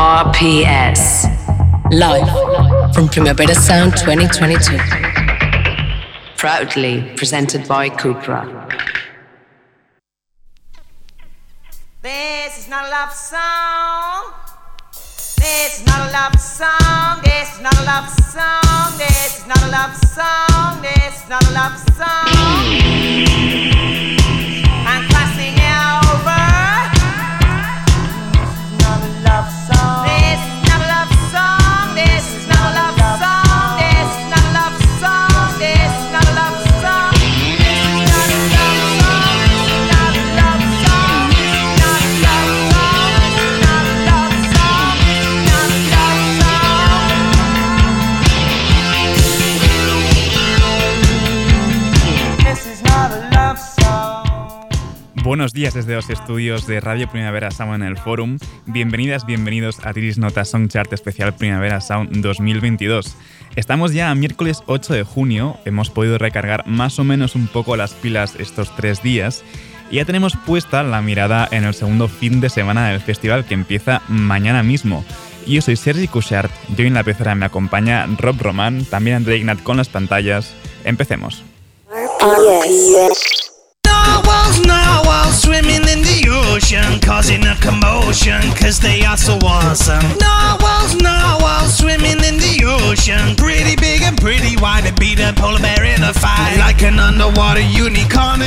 RPS. Live from Primavera Sound 2022. Proudly presented by Cupra. This is not a love song. This is not a love song. This is not a love song. This is not a love song. This is not a love song. Buenos días desde los estudios de Radio Primavera Sound en el Forum. Bienvenidas, bienvenidos a Tiris Nota Song Chart Especial Primavera Sound 2022. Estamos ya a miércoles 8 de junio, hemos podido recargar más o menos un poco las pilas estos tres días y ya tenemos puesta la mirada en el segundo fin de semana del festival que empieza mañana mismo. Yo soy Sergi Cushart, yo en la pecera me acompaña Rob Roman, también André Ignat con las pantallas. Empecemos. Swimming in the ocean, causing a commotion, cause they are so awesome. Narwhals, narwhals, swimming pretty big and pretty wide, beat a polar bear in a fight. Like an underwater unicorn.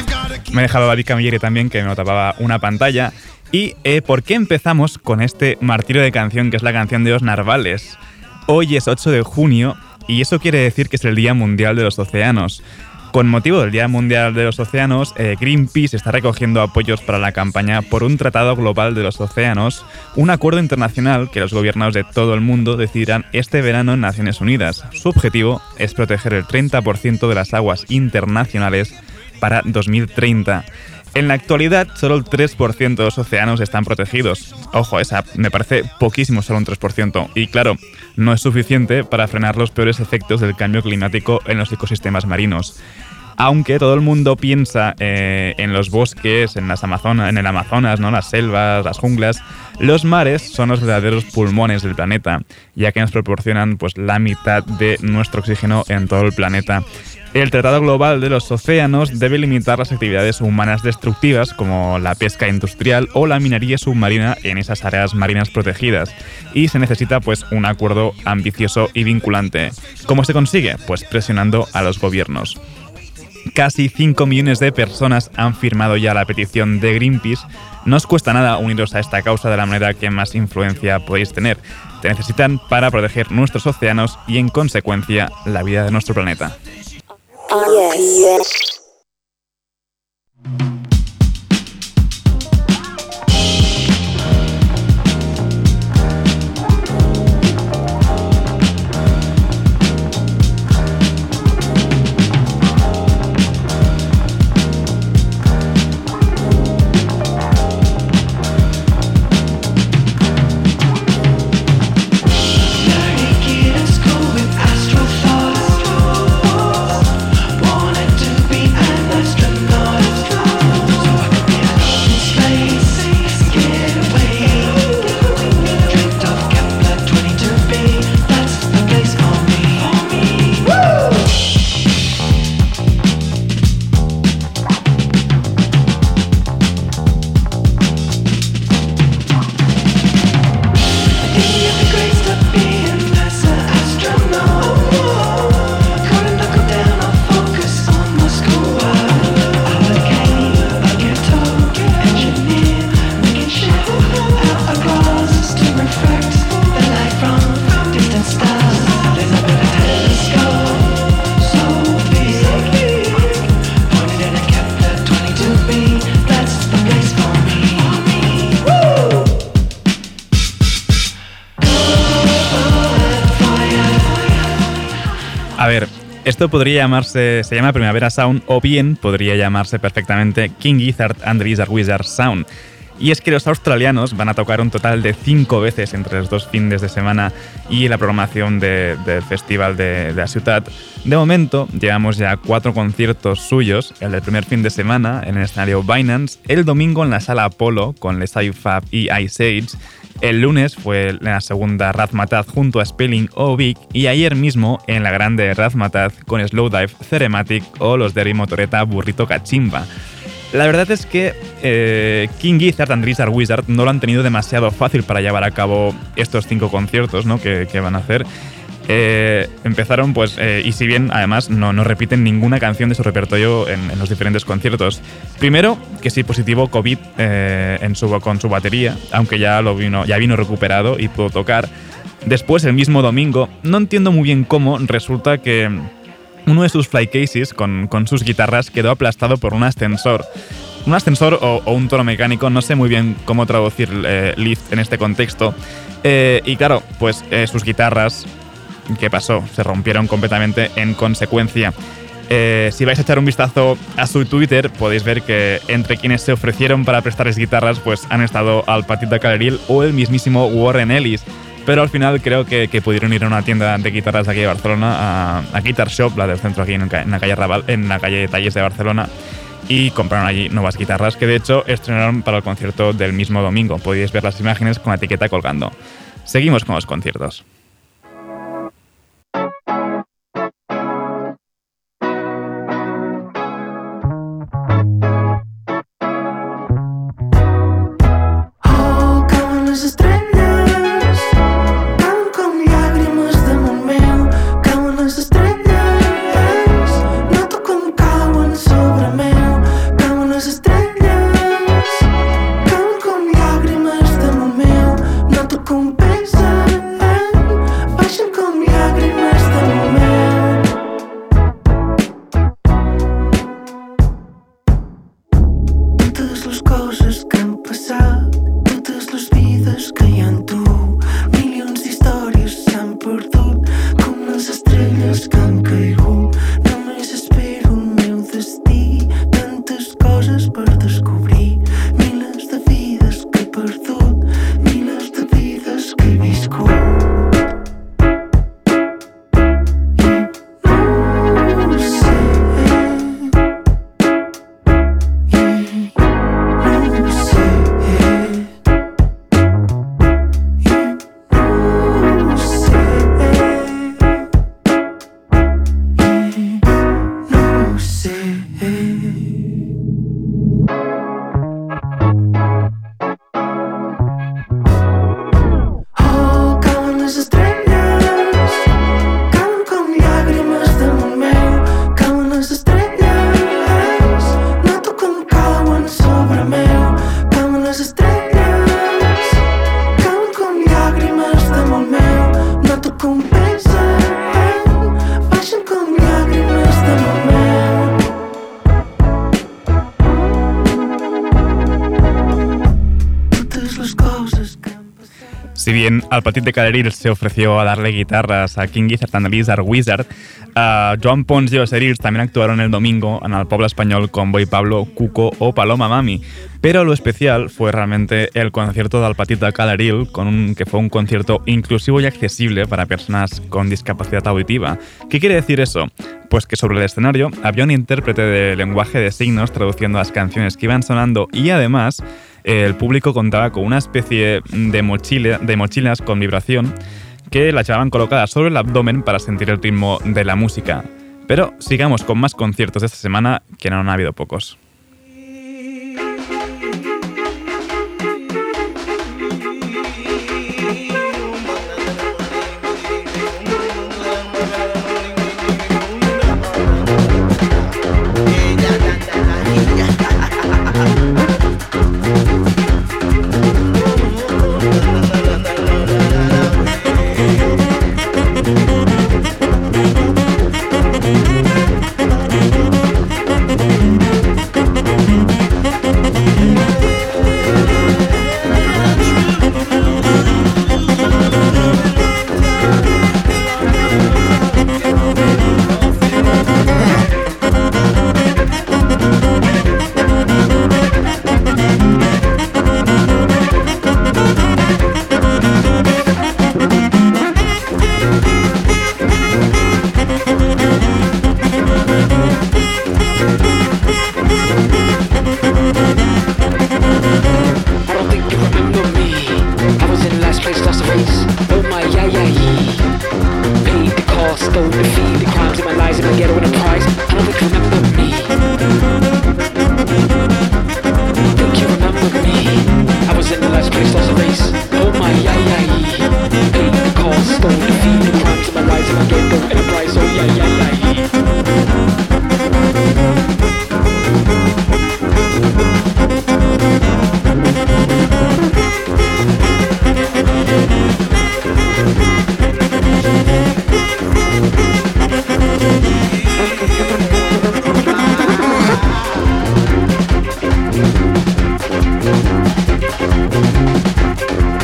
Me he dejado a David Camilleri también, que me tapaba una pantalla. ¿Y eh, por qué empezamos con este martirio de canción, que es la canción de los narvales? Hoy es 8 de junio, y eso quiere decir que es el Día Mundial de los Océanos. Con motivo del Día Mundial de los Océanos, eh, Greenpeace está recogiendo apoyos para la campaña por un Tratado Global de los Océanos, un acuerdo internacional que los gobiernos de todo el mundo decidirán este verano en Naciones Unidas. Su objetivo es proteger el 30% de las aguas internacionales para 2030. En la actualidad, solo el 3% de los océanos están protegidos. Ojo, esa me parece poquísimo, solo un 3%. Y claro, no es suficiente para frenar los peores efectos del cambio climático en los ecosistemas marinos. Aunque todo el mundo piensa eh, en los bosques, en, las Amazonas, en el Amazonas, ¿no? las selvas, las junglas, los mares son los verdaderos pulmones del planeta, ya que nos proporcionan pues, la mitad de nuestro oxígeno en todo el planeta. El Tratado Global de los Océanos debe limitar las actividades humanas destructivas como la pesca industrial o la minería submarina en esas áreas marinas protegidas y se necesita pues un acuerdo ambicioso y vinculante. ¿Cómo se consigue? Pues presionando a los gobiernos. Casi 5 millones de personas han firmado ya la petición de Greenpeace. No os cuesta nada uniros a esta causa de la manera que más influencia podéis tener. Te necesitan para proteger nuestros océanos y en consecuencia la vida de nuestro planeta. Podría llamarse, se llama Primavera Sound o bien podría llamarse perfectamente King Gizzard and Lizard Wizard Sound. Y es que los australianos van a tocar un total de cinco veces entre los dos fines de semana y la programación del festival de, la ciudad. De momento, llevamos ya cuatro conciertos suyos, el del primer fin de semana en el escenario Binance, el domingo en la sala Apollo con Les Fab y Ice Age, El lunes fue la segunda Razmataz junto a Spelling o Big y ayer mismo en la grande Razmataz con Slowdive, Cerematic o los de Motoreta Burrito Cachimba. La verdad es que eh, King Gizzard and Lizard Wizard no lo han tenido demasiado fácil para llevar a cabo estos cinco conciertos ¿no? que, van a hacer. Eh, empezaron, pues, eh, y si bien además no, no, repiten ninguna canción de su repertorio en, los diferentes conciertos. Primero, que sí positivo COVID en su, con su batería, aunque ya, lo vino, ya vino recuperado y pudo tocar. Después, el mismo domingo, no entiendo muy bien cómo, resulta que uno de sus flycases con, con sus guitarras quedó aplastado por un ascensor. Un ascensor o, un toro mecánico, no sé muy bien cómo traducir eh, lift en este contexto. Eh, y claro, pues eh, sus guitarras, ¿qué pasó? Se rompieron completamente en consecuencia. si vais a echar un vistazo a su Twitter, podéis ver que entre quienes se ofrecieron para prestarles guitarras, pues han estado al Patita Caleril o el mismísimo Warren Ellis. Pero al final creo que, pudieron ir a una tienda de guitarras aquí de Barcelona, a, Guitar Shop, la del centro aquí en, la calle Raval, en la calle Talles de Barcelona, y compraron allí nuevas guitarras que de hecho estrenaron para el concierto del mismo domingo. Podéis ver las imágenes con la etiqueta colgando. Seguimos con los conciertos. Al Petit de se ofreció a darle guitarras a King Gizzard and Lizard Wizard, uh, Joan Pons y los Erils también actuaron el domingo en el pueblo español con Boy Pablo, Cuco o Paloma Mami. Pero lo especial fue realmente el concierto del Petit de Caleril, con que fue un concierto inclusivo y accesible para personas con discapacidad auditiva. ¿Qué quiere decir eso? Pues que sobre el escenario había un intérprete de lenguaje de signos traduciendo las canciones que iban sonando y además el público contaba con una especie de, mochila, de mochilas con vibración que las llevaban colocadas sobre el abdomen para sentir el ritmo de la música. Pero sigamos con más conciertos de esta semana, que no han habido pocos.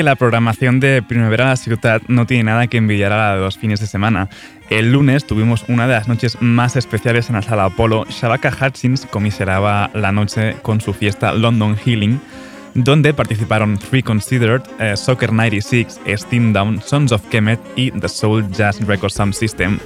que la programación de Primavera a la Ciudad no tiene nada que envidiar a los fines de semana. El lunes tuvimos una de las noches más especiales en la sala Apolo. Shabaka Hutchins comiseraba la noche con su fiesta London Healing, donde participaron Three Considered, eh, Soccer 96, Steam Down, Sons of Kemet y The Soul Jazz Record Sound System.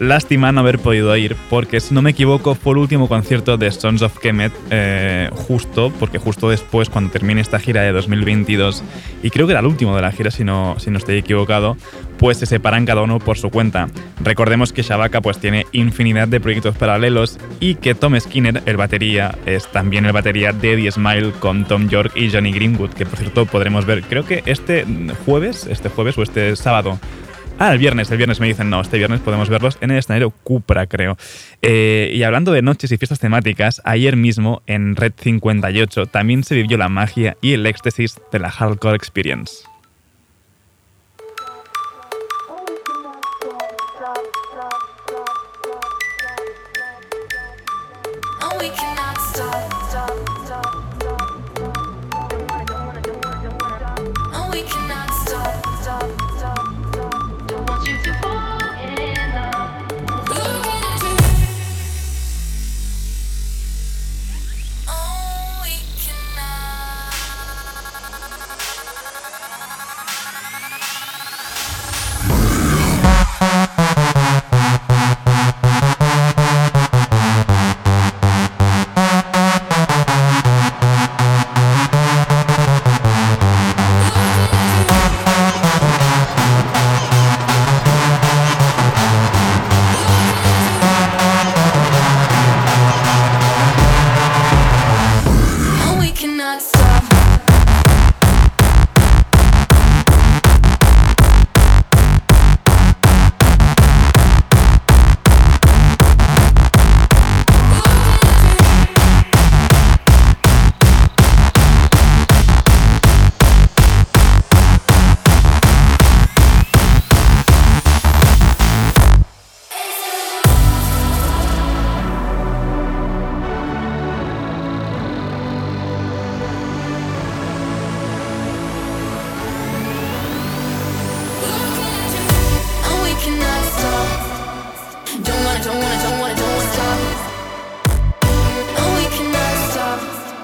Lástima no haber podido ir, porque si no me equivoco, fue el último concierto de Sons of Kemet, eh, justo, porque justo después, cuando termine esta gira de 2022, y creo que era el último de la gira, si no, si no estoy equivocado, pues se separan cada uno por su cuenta. Recordemos que Shabaka pues, tiene infinidad de proyectos paralelos y que Tom Skinner, el batería, es también el batería de Eddie Smile con Tom York y Johnny Greenwood, que por cierto podremos ver, creo que este jueves, este jueves o este sábado, Ah, el viernes, el viernes me dicen, no, este viernes podemos verlos en el escenario Cupra, creo. Eh, y hablando de noches y fiestas temáticas, ayer mismo en Red 58 también se vivió la magia y el éxtasis de la Hardcore Experience.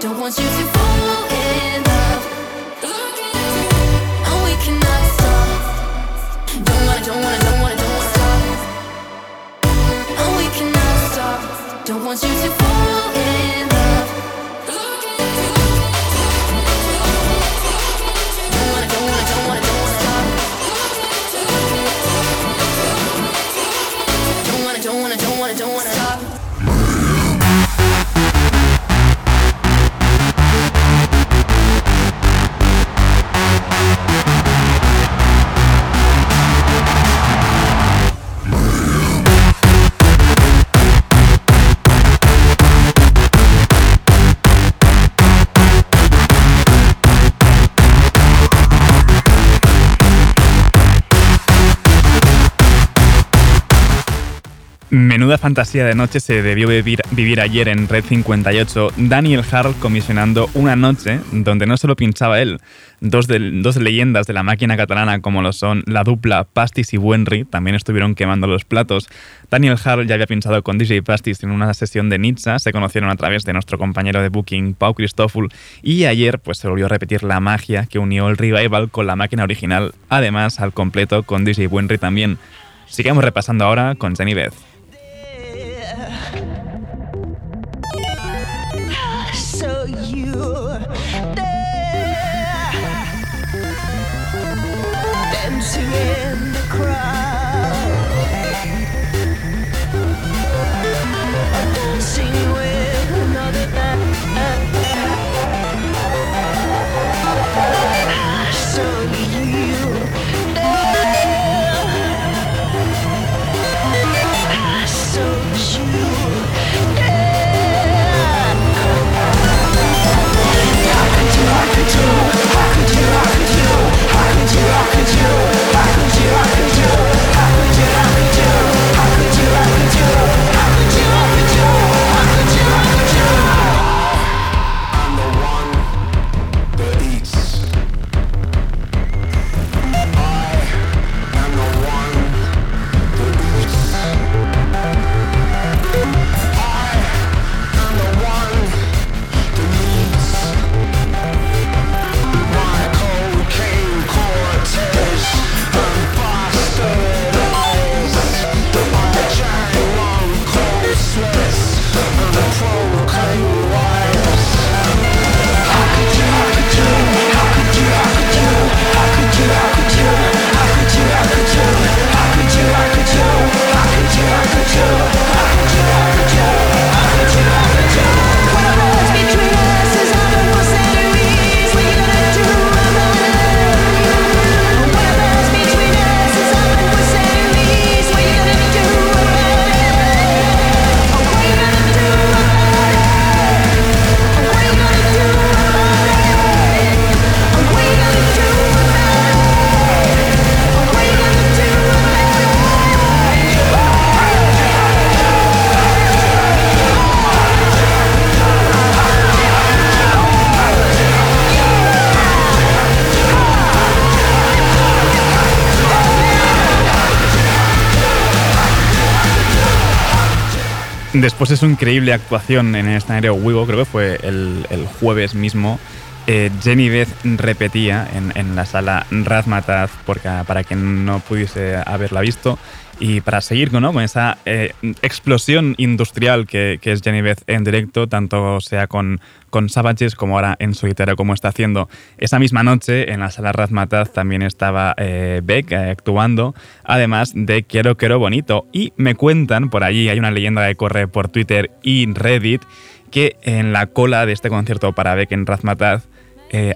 don't want you to fall in love. And we cannot stop. Don't wanna, don't wanna, don't wanna, don't wanna stop. And we cannot stop. Don't want you to fall. Menuda fantasía de noche se debió vivir, ayer en Red 58, Daniel Harold comisionando una noche donde no solo pinchaba él, dos, de, dos leyendas de la máquina catalana como lo son la dupla Pastis y Buenry también estuvieron quemando los platos. Daniel Harold ya había pinchado con DJ Pastis en una sesión de Nizza, se conocieron a través de nuestro compañero de booking Pau Cristófol y ayer pues se volvió a repetir la magia que unió el revival con la máquina original, además al completo con DJ Buenry también. Sigamos repasando ahora con Jenny Beth. Yeah. Después de su increíble actuación en el escenario Wigo, creo que fue el, jueves mismo, eh, Jenny Beth repetía en, la sala Razmataz, porque, para quien no pudiese haberla visto, y para seguir con esa eh, explosión industrial que, es Beth en directo, tanto sea con, con Savages como ahora en solitario, como está haciendo. Esa misma noche en la sala Razmataz también estaba eh, Beck eh, actuando, además de Quiero Quiero Bonito. Y me cuentan por allí, hay una leyenda que corre por Twitter y Reddit, que en la cola de este concierto para Beck en Razmataz,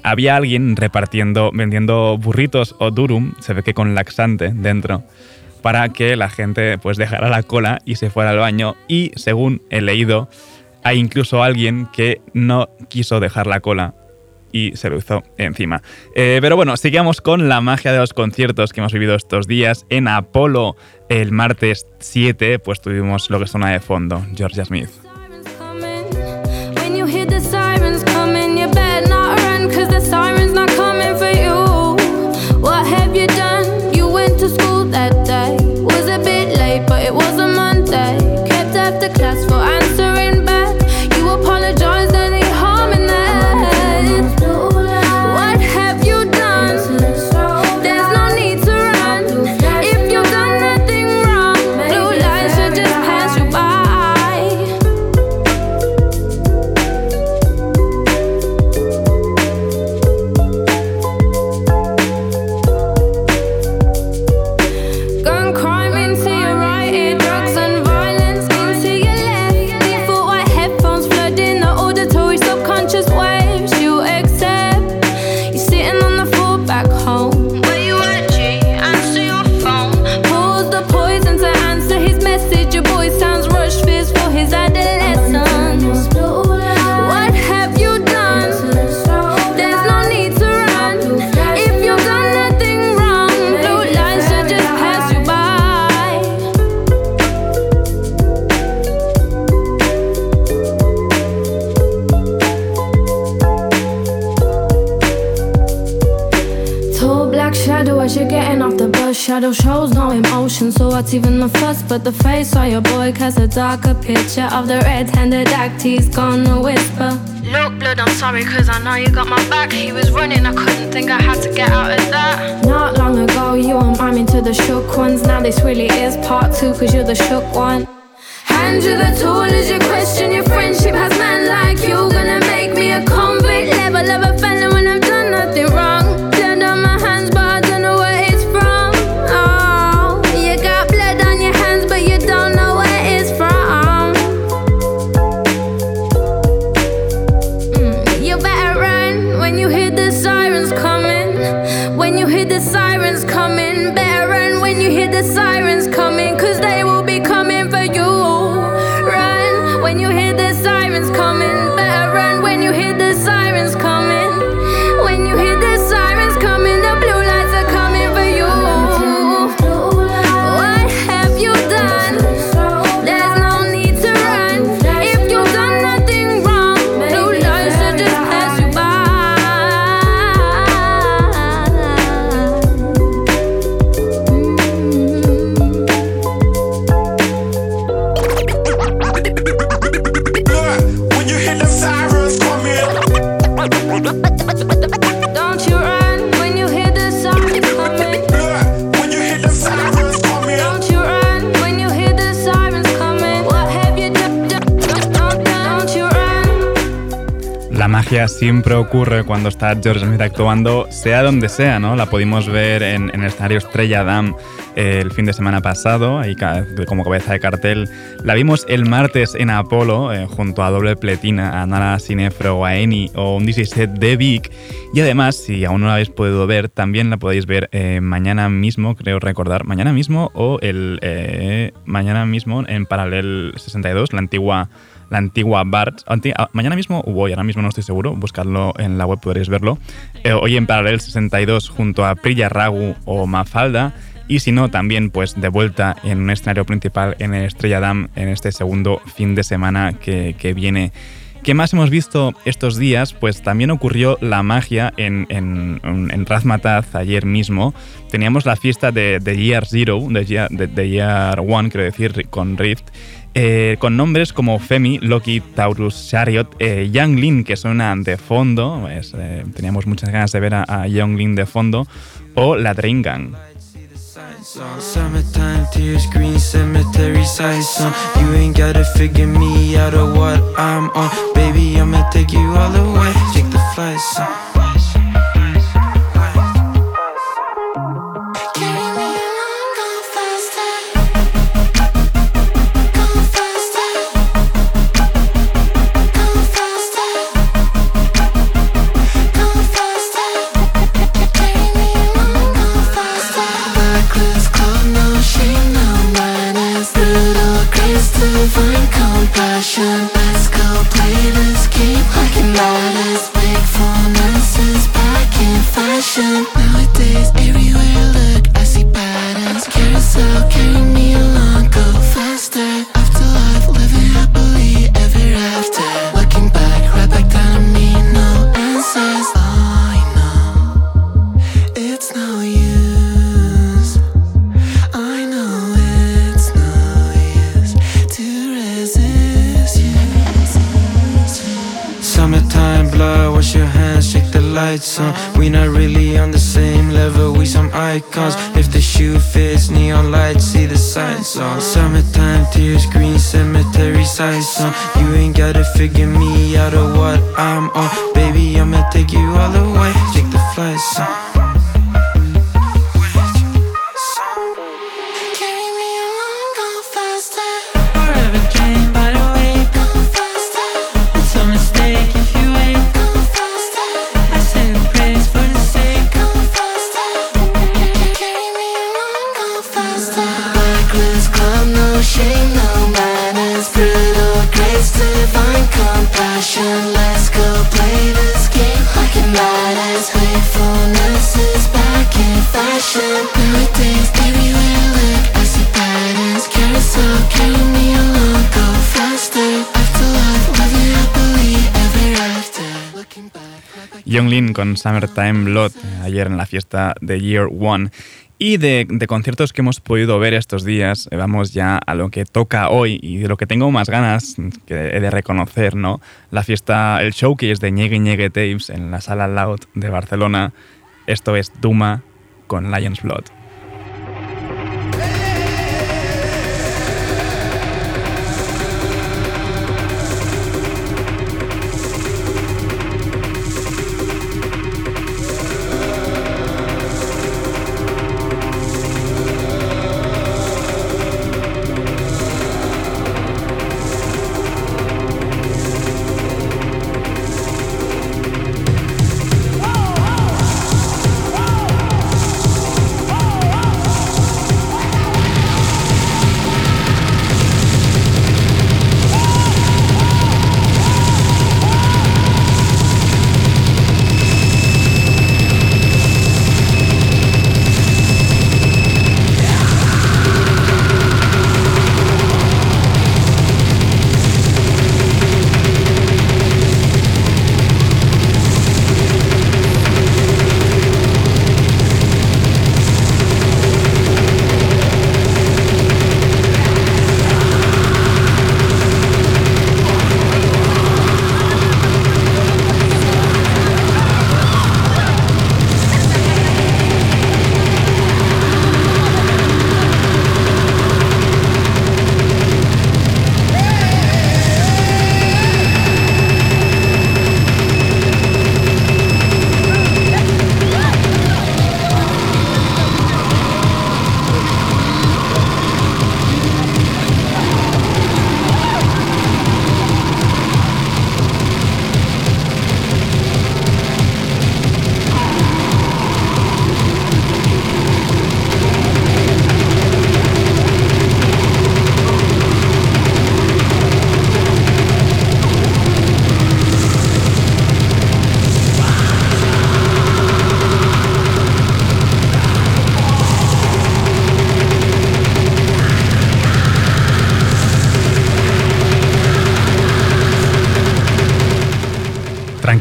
había alguien repartiendo, vendiendo burritos o durum, se ve que con laxante dentro para que la gente pues dejara la cola y se fuera al baño y según he leído hay incluso alguien que no quiso dejar la cola y se lo hizo encima. Eh, pero bueno, sigamos con la magia de los conciertos que hemos vivido estos días. En Apolo, el martes 7, pues tuvimos lo que suena de fondo, Georgia Smith. the class But the face of your boy casts a darker picture of the red-handed act he's gonna whisper. Look, blood, I'm sorry, cause I know you got my back. He was running, I couldn't think I had to get out of that. Not long ago, you were miming to the shook ones. Now this really is part two, cause you're the shook one. Hand you the tool as you question your friendship. Has man like you gonna make me a convict? Level of a siempre ocurre cuando está George Smith actuando, sea donde sea, ¿no? La pudimos ver en, el escenario Estrella Dam eh, el fin de semana pasado, ahí como cabeza de cartel. La vimos el martes en Apolo, eh, junto a Doble Pletina, a Nara Sinefro a Eni o un 17 de Vic. Y además, si aún no la habéis podido ver, también la podéis ver eh, mañana mismo, creo recordar, mañana mismo o el mañana mismo en Paralel 62, la antigua la antigua BART. Anti- ah, mañana mismo o hoy, ahora mismo no estoy seguro, buscarlo en la web podréis verlo. Eh, hoy en Paralel 62 junto a Priya Ragu o Mafalda. Y si no, también pues de vuelta en un escenario principal en el Estrella Dam en este segundo fin de semana que, que viene. ¿Qué más hemos visto estos días? Pues también ocurrió la magia en, en, en Razmataz ayer mismo. Teníamos la fiesta de, de Year Zero, de Year, de, de Year One, quiero decir, con Rift. Eh, con nombres como Femi, Loki, Taurus, Chariot, eh, Young Lin, que suena de fondo, eh, teníamos muchas ganas de ver a, a Young Lin de fondo, o la Drain Gang. Compassion. Let's go play this game like it matters. Wakefulness is back in fashion. Nowadays, everywhere I look, I see patterns. Carousel, carry me along, go faster. Afterlife, living happily ever after. Looking back, Young Lin con Summertime eh, ayer en la fiesta de Year One. Y de, conciertos que hemos podido ver estos días, eh, vamos ya a lo que toca hoy y de lo que tengo más ganas que he de reconocer, ¿no? La fiesta, el showcase de Ñegue Ñegue Tapes en la Sala Loud de Barcelona. Esto es Duma con Lion's Blood.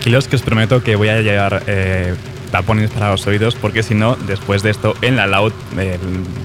Tranquilos que os prometo que voy a llevar eh, tapones para los oídos porque si no, después de esto en la loud, eh,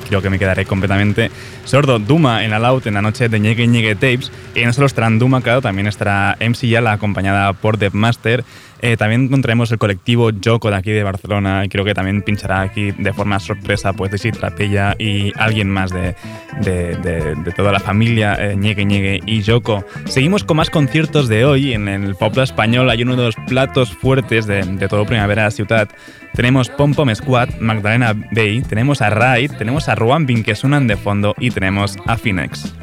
creo que me quedaré completamente sordo. Duma en la loud en la noche de Ñegue Ñegue Tapes. Y no solo estará en Duma, claro, también estará MC Yala acompañada por Master. Eh, también encontraremos el colectivo Yoko de aquí de Barcelona y creo que también pinchará aquí de forma sorpresa pues de Trapella y alguien más de, de, de- de toda la familia eh, Ñegue y Yoko. Seguimos con más conciertos de hoy en el pop español. Hay uno de los platos fuertes de, de todo Primavera Ciudad. Tenemos Pom Pom Squad, Magdalena Bay, tenemos a Raid, tenemos a Ruambin que suenan de fondo y tenemos a Phoenix.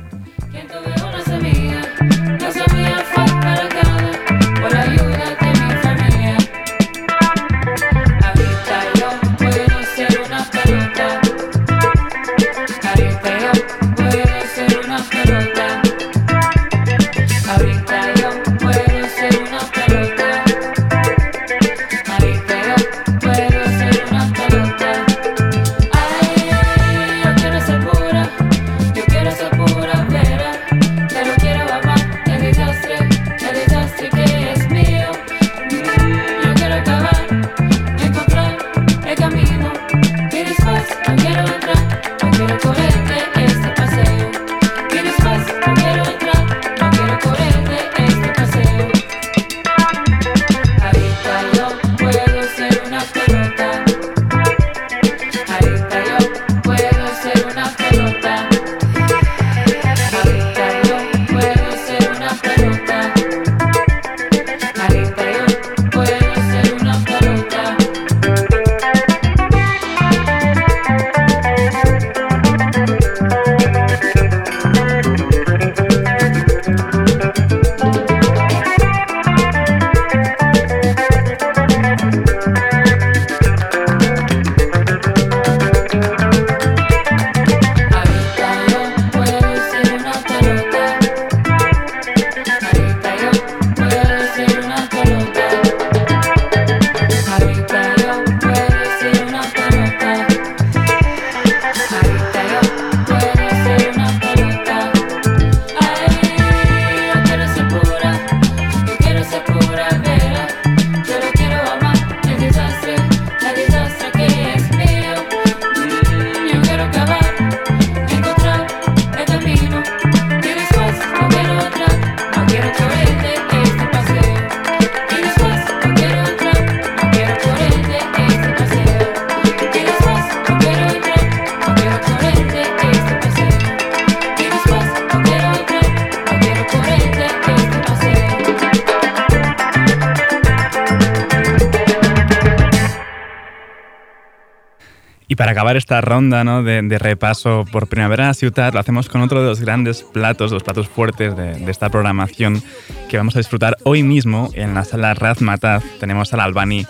Para acabar esta ronda ¿no? de, repaso por Primavera Ciudad, lo hacemos con otro de los grandes platos, los platos fuertes de, esta programación que vamos a disfrutar hoy mismo en la sala Razmataz. Tenemos al Albani,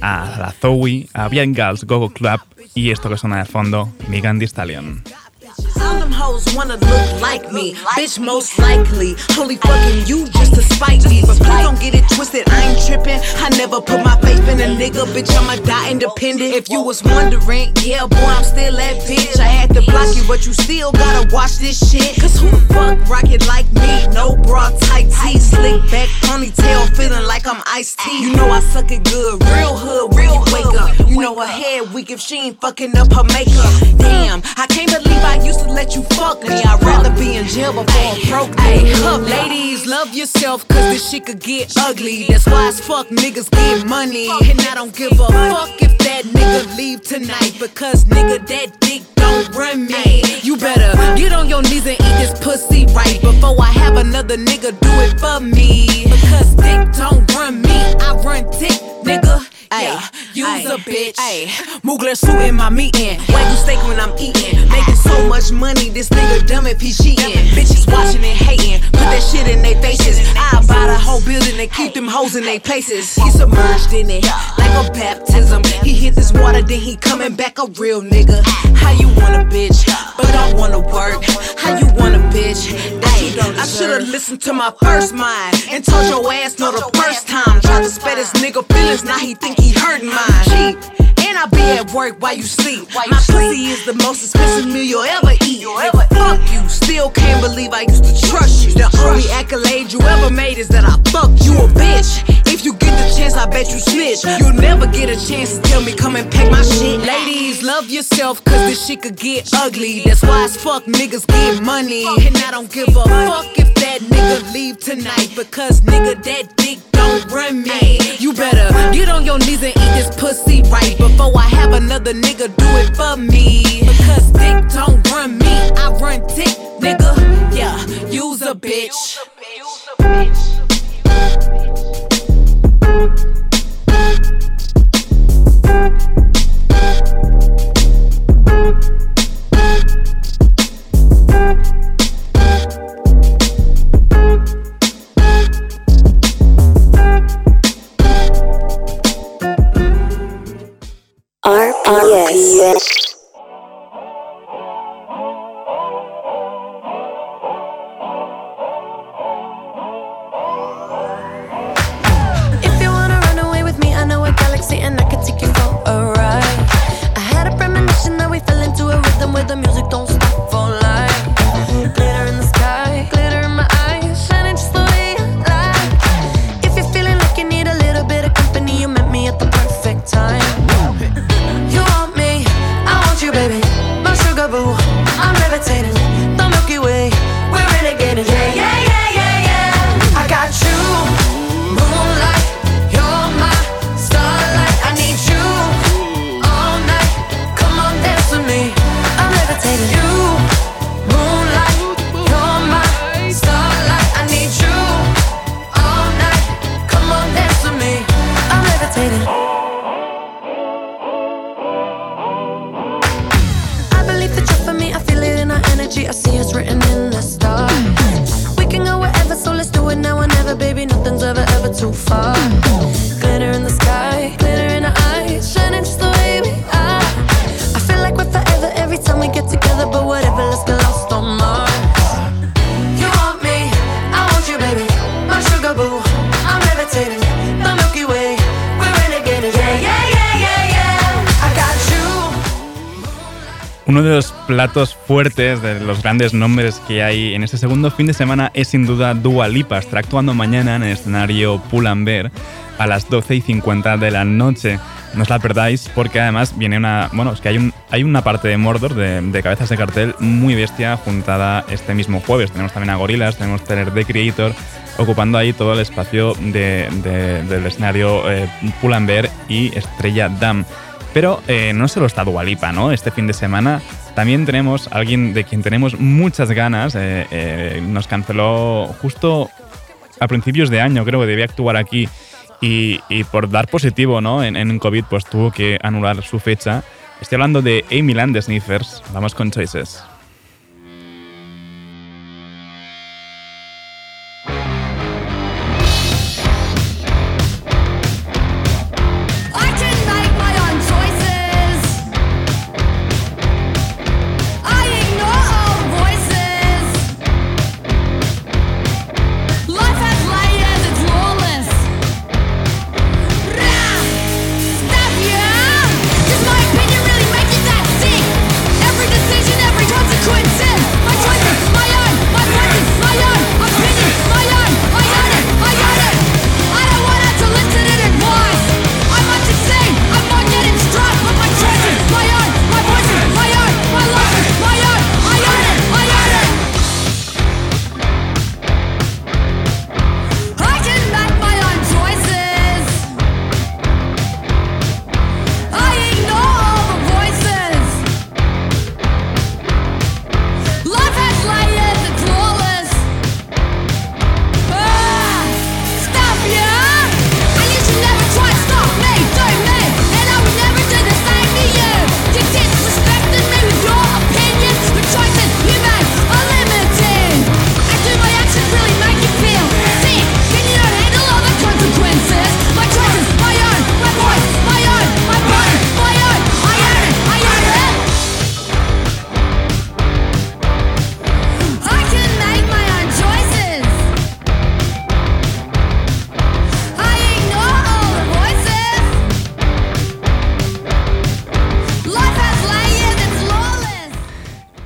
a la Zoe, a Girls Gogo Club y esto que suena de fondo, Megan Stallion. All them hoes wanna look like me. Bitch, most likely. Only fucking you just to spite me. But please don't get it twisted. I ain't tripping. I never put my faith in a nigga. Bitch, I'ma die independent. If you was wondering, yeah, boy, I'm still that bitch. I had to block you, but you still gotta watch this shit. Cause who the fuck rock it like me? No bra, tight tee, slick back, ponytail, feeling like I'm iced tea. You know I suck it good, real hood, real wake up. You know her head weak if she ain't fucking up her makeup. Damn, I can't believe I used to let you fuck me. I'd rather be in jail before a broke Ay, ladies, love yourself, cause this shit could get ugly. That's why as fuck niggas get money. And I don't give a fuck if that nigga leave tonight, because nigga, that dick don't run me. You better get on your knees and eat this pussy right before I have another nigga do it for me. Because dick don't run me, I run dick, nigga. Yeah, you's a bitch. Ay, Mugler suit in my meeting. Wagyu steak when I'm eating. So much money, this nigga dumb if he cheating. Bitches watching and hating. Put that shit in their faces. I buy the whole building and keep them hoes in their places. He submerged in it like a baptism. He hit this water, then he coming back a real nigga. How you want a bitch, but don't wanna work? How you want a bitch? That you don't I should've listened to my first mind and told your ass no the first time. Tried to spare this nigga feelings, now he think he hurting mine. Cheap. And I be at work while you sleep. My pussy is the most expensive meal you'll ever eat. Nigga, fuck you. Still can't believe I used to trust you. The only accolade you ever made is that I fucked you a bitch. You get the chance, I bet you snitch. You'll never get a chance to tell me come and pack my shit. Ladies, love yourself, cause this shit could get ugly. That's why as fuck niggas get money. And I don't give a fuck if that nigga leave tonight. Because nigga, that dick don't run me. You better get on your knees and eat this pussy right before I have another nigga do it for me. Because dick don't run me, I run dick, nigga. Yeah, you's a bitch. RPS. If take you for a ride. I had a premonition that we fell into a rhythm where the music don't stop platos fuertes, de los grandes nombres que hay en este segundo fin de semana es sin duda Dua Lipa. Estará actuando mañana en el escenario Pull&Bear a las 12 y 50 de la noche. No os la perdáis porque además viene una... Bueno, es que hay, un, hay una parte de Mordor, de, cabezas de cartel, muy bestia juntada este mismo jueves. Tenemos también a Gorillaz, tenemos Tener The Creator ocupando ahí todo el espacio de- de- del escenario eh, Pull&Bear y Estrella Dam. Pero eh, no solo está Dualipa, ¿no? Este fin de semana también tenemos a alguien de quien tenemos muchas ganas. eh, eh, nos canceló justo a principios de año, creo que debía actuar aquí. Y, por dar positivo ¿no? en, COVID, pues tuvo que anular su fecha. Estoy hablando de Amy Land. Vamos con Choices.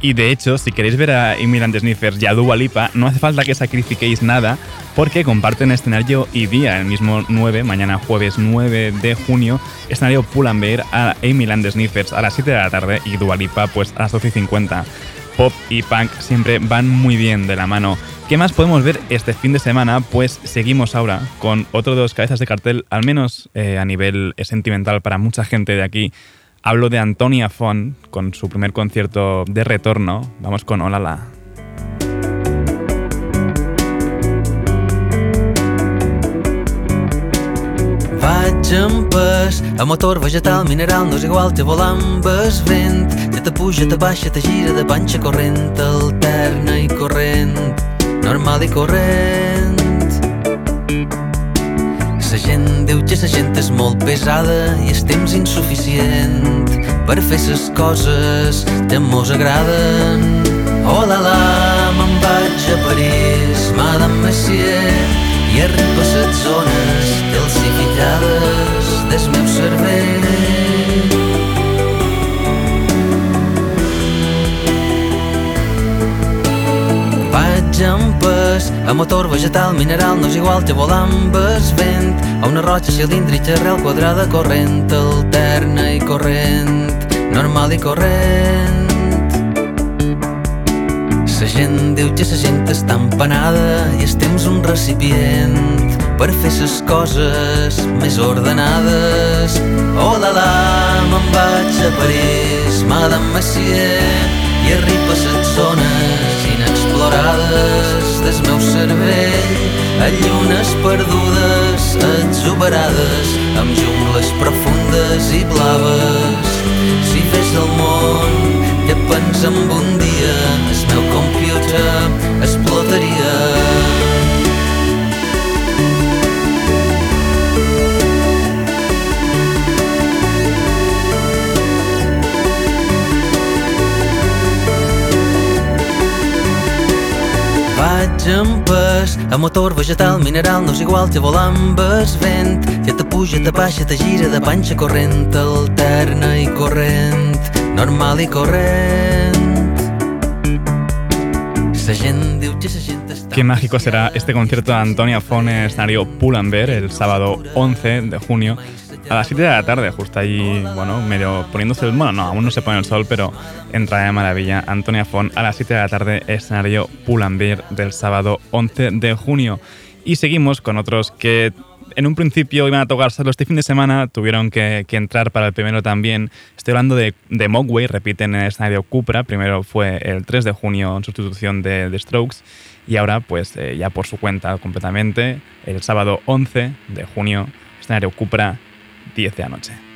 Y de hecho, si queréis ver a Land Sniffers y a Dua Lipa, no hace falta que sacrifiquéis nada, porque comparten escenario y día, el mismo 9, mañana jueves 9 de junio, escenario Pull&Bear a Land Sniffers a las 7 de la tarde y Dua Lipa pues a las 12 y 50. Pop y punk siempre van muy bien de la mano. ¿Qué más podemos ver este fin de semana? Pues seguimos ahora con otro de los cabezas de cartel, al menos eh, a nivel sentimental para mucha gente de aquí. Hablo de Antonia Font con su primer concierto de retorno. Vamos con Olala. Vaig en pes, a motor vegetal, mineral, no és igual, te volar amb el vent. Ja te puja, te baixa, te gira de panxa corrent, alterna i corrent, normal i corrent. La gent diu que la gent és molt pesada i el temps insuficient per fer les coses que mos agraden. Oh la la, me'n vaig a París, Madame Messier, i arriba a les zones calcificades del meu cervell. A motor vegetal, mineral, no és igual amb el vent, a una roja cilíndrica, arrel quadrada, corrent, alterna i corrent, normal i corrent. La gent diu que la gent està empanada i el temps un recipient per fer les coses més ordenades. Oh la la, me'n vaig a París, Madame Messier, i arriba a les zones inexplorades del meu cervell, a llunes perdudes, exuberades, amb jungles profundes i blaves. Si fes el món que pensa en un dia, el meu computer explotaria. Vaig en pes, a motor vegetal, mineral, no és igual que volar amb el vent. Ja te puja, te baixa, te gira de panxa corrent, alterna i corrent, normal i corrent. La gent diu que la gent està... Qué mágico será este concierto de Antonia Font en el Pull&Bear el sábado 11 de junio a las 7 de la tarde, justo ahí, bueno, medio poniéndose el... Bueno, no, aún no se pone el sol, pero entra de maravilla. Antonia Font a las 7 de la tarde, escenario Pull&Bear del sábado 11 de junio. Y seguimos con otros que en un principio iban a tocar solo este fin de semana, tuvieron que, entrar para el primero también. Estoy hablando de, de Mogwai, repiten en el escenario Cupra, primero fue el 3 de junio en sustitución de, de Strokes y ahora pues eh, ya por su cuenta completamente, el sábado 11 de junio, escenario Cupra, 10 de la noche.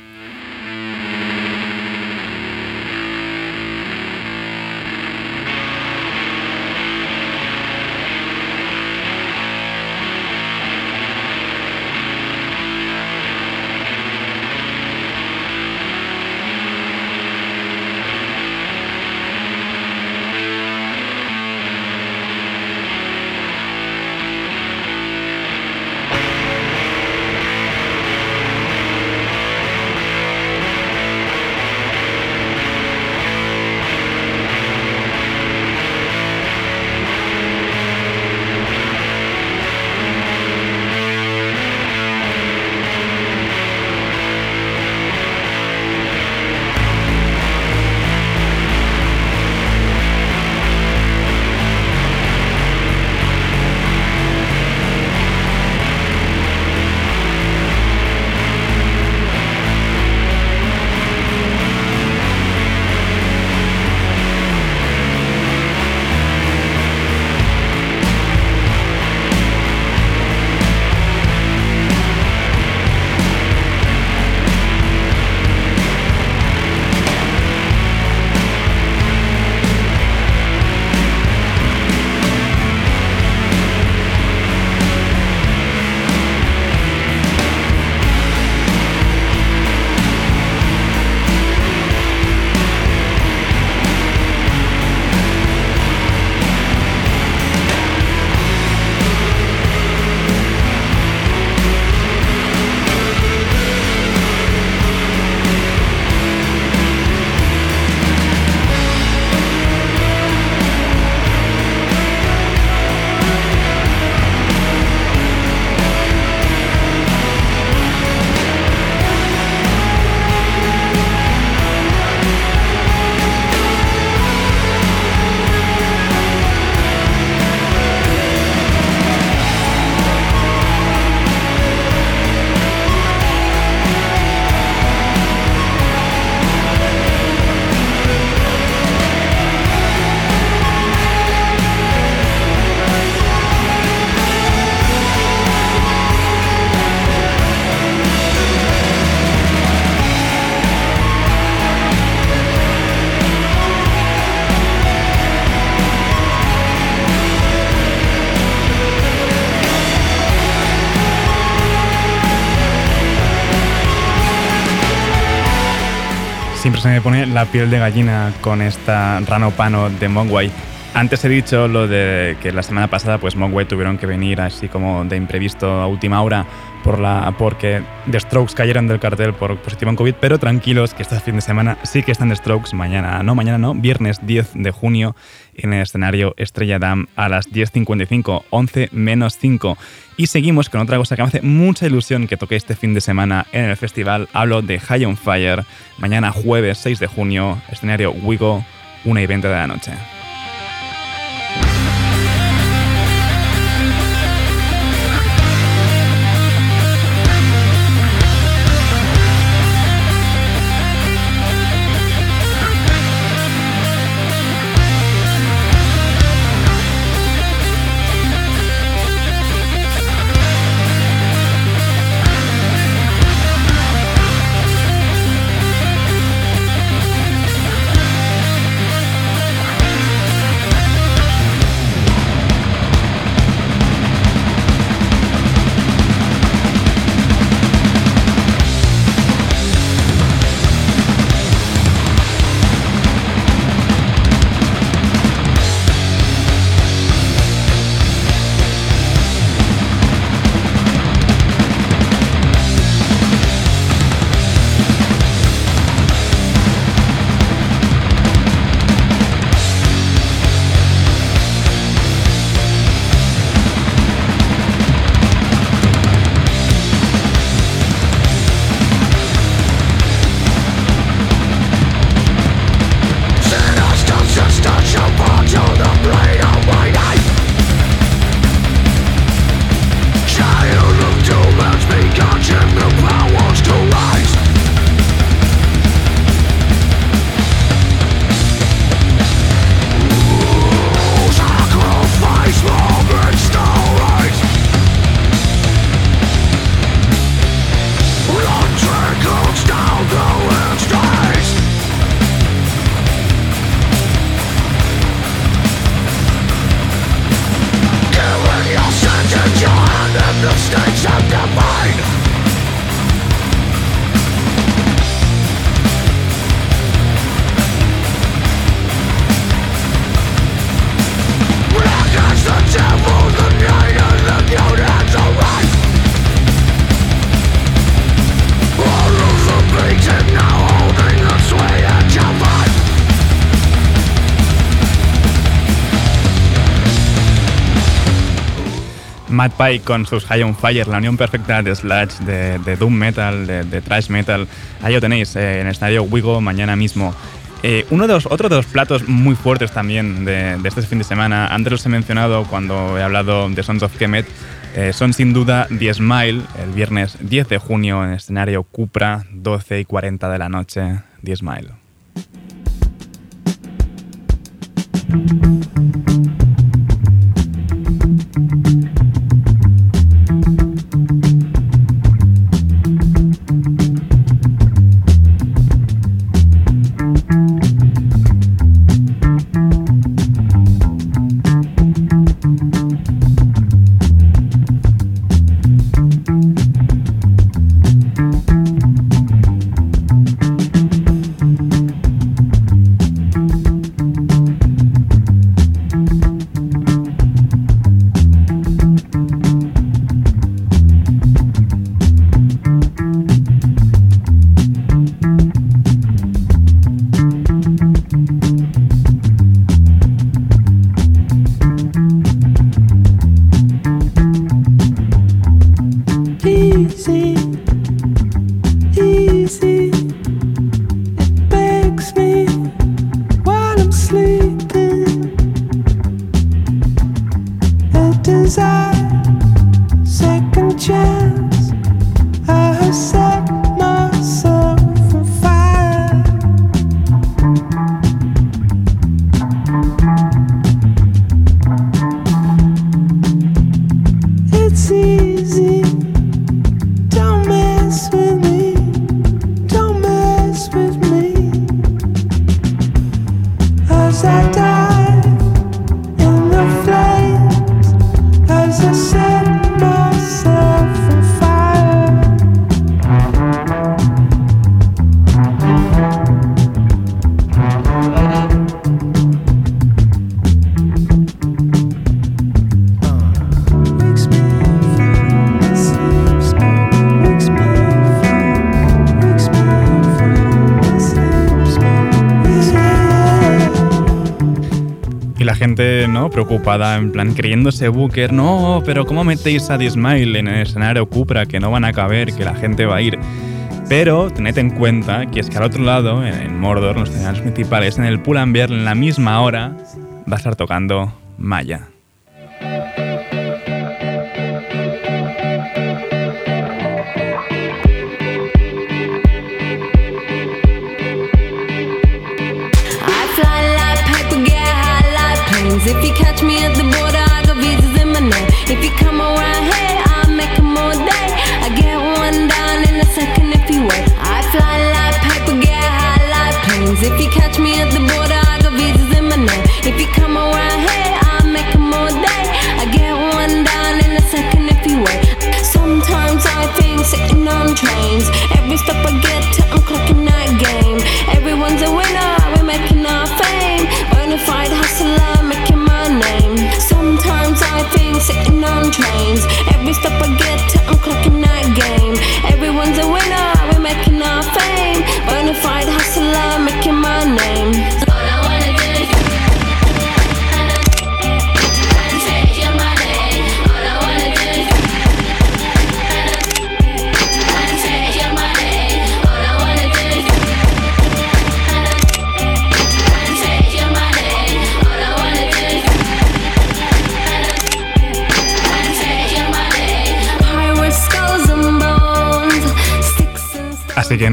Se me pone la piel de gallina con esta Rano Pano de Mogwai. Antes he dicho lo de que la semana pasada pues Mogwai tuvieron que venir así como de imprevisto a última hora por la, porque The Strokes cayeron del cartel por positivo en COVID, pero tranquilos que este fin de semana sí que están The Strokes mañana, no, mañana no, viernes 10 de junio en el escenario Estrella Dam a las 10.55, 11 menos 5. Y seguimos con otra cosa que me hace mucha ilusión que toque este fin de semana en el festival. Hablo de High on Fire, mañana jueves 6 de junio, escenario Wigo, 1 y 20 de la noche. Matt Pike con sus High on Fire, la unión perfecta de Sludge, de, de Doom Metal, de, de Thrash Metal. Ahí lo tenéis eh, en el estadio Wigo mañana mismo. Eh, uno de los, otro de los platos muy fuertes también de, de este fin de semana, antes los he mencionado cuando he hablado de Sons of Kemet, eh, son sin duda The Smile, el viernes 10 de junio en el escenario Cupra, 12 y 40 de la noche, The Smile. Preocupada, en plan, creyéndose Booker, no, pero ¿cómo metéis a Dismail en el escenario Cupra? Que no van a caber, que la gente va a ir. Pero tened en cuenta que es que al otro lado, en, Mordor, los escenarios principales, en el Pull&Bear, en la misma hora, va a estar tocando Maya.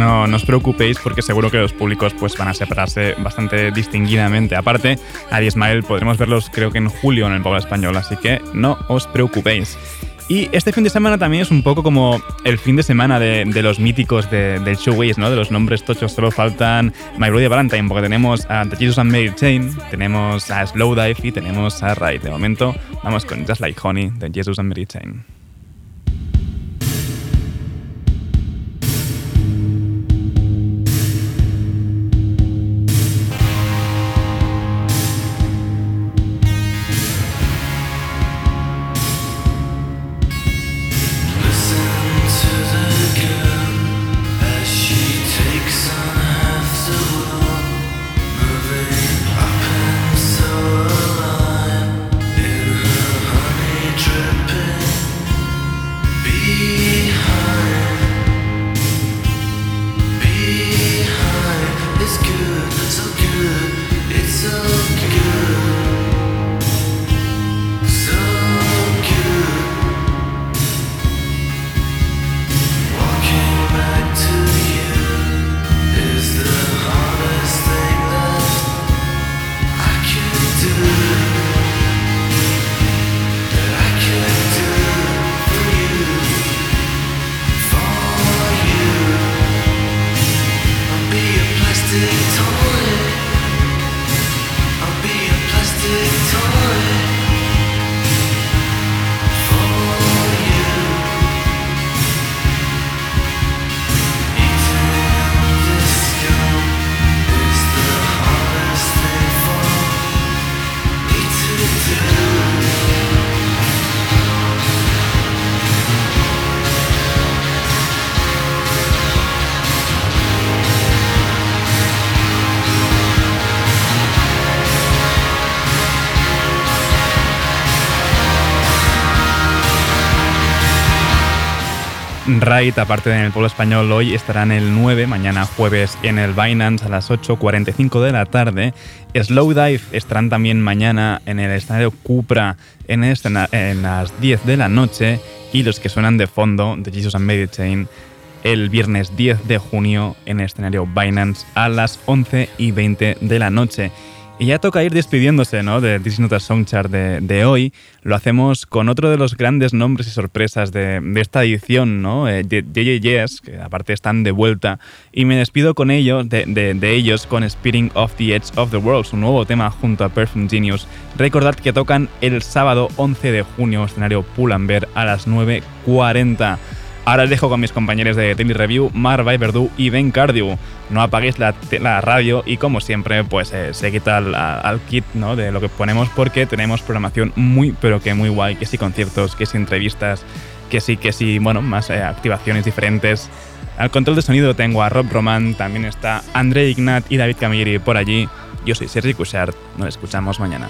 No, no os preocupéis porque seguro que los públicos pues, van a separarse bastante distinguidamente. Aparte, a Ismael podremos verlos creo que en julio en el Pueblo Español, así que no os preocupéis. Y este fin de semana también es un poco como el fin de semana de, los míticos de- del showways, ¿no? De los nombres tochos. Solo faltan My Bloody Valentine, porque tenemos a The Jesus and Mary Chain, tenemos a Slowdive y tenemos a Ride. De momento, vamos con Just Like Honey de Jesus and Mary Chain. Right, aparte en el pueblo español hoy, estará en el 9, mañana jueves en el Binance a las 8.45 de la tarde. Slowdive estarán también mañana en el escenario Cupra en, en las 10 de la noche. Y los que suenan de fondo, de Jesus and Mary Chain, el viernes 10 de junio en el escenario Binance a las 11 y 20 de la noche. Y ya toca ir despidiéndose ¿no? de This is Not a Song Chart de, de hoy. Lo hacemos con otro de los grandes nombres y sorpresas de, de esta edición, ¿no? Eh, de- JJJs, que aparte están de vuelta. Y me despido con ellos, de, de- ellos con Speeding Off the Edge of the World, su nuevo tema junto a Perfume Genius. Recordad que tocan el sábado 11 de junio, escenario Pull&Bear a las 9.40. Ahora os dejo con mis compañeros de Daily Review, Mar Verdú y Ben Cardew. No apaguéis la, la radio y como siempre, pues eh, se quita al, al kit ¿no? de lo que ponemos porque tenemos programación muy, pero que muy guay, que sí conciertos, que sí entrevistas, que sí, que sí, bueno, más eh, activaciones diferentes. Al control de sonido tengo a Rob Roman, también está André Ignat y David Camilleri por allí. Yo soy Sergi Cushart, nos escuchamos mañana.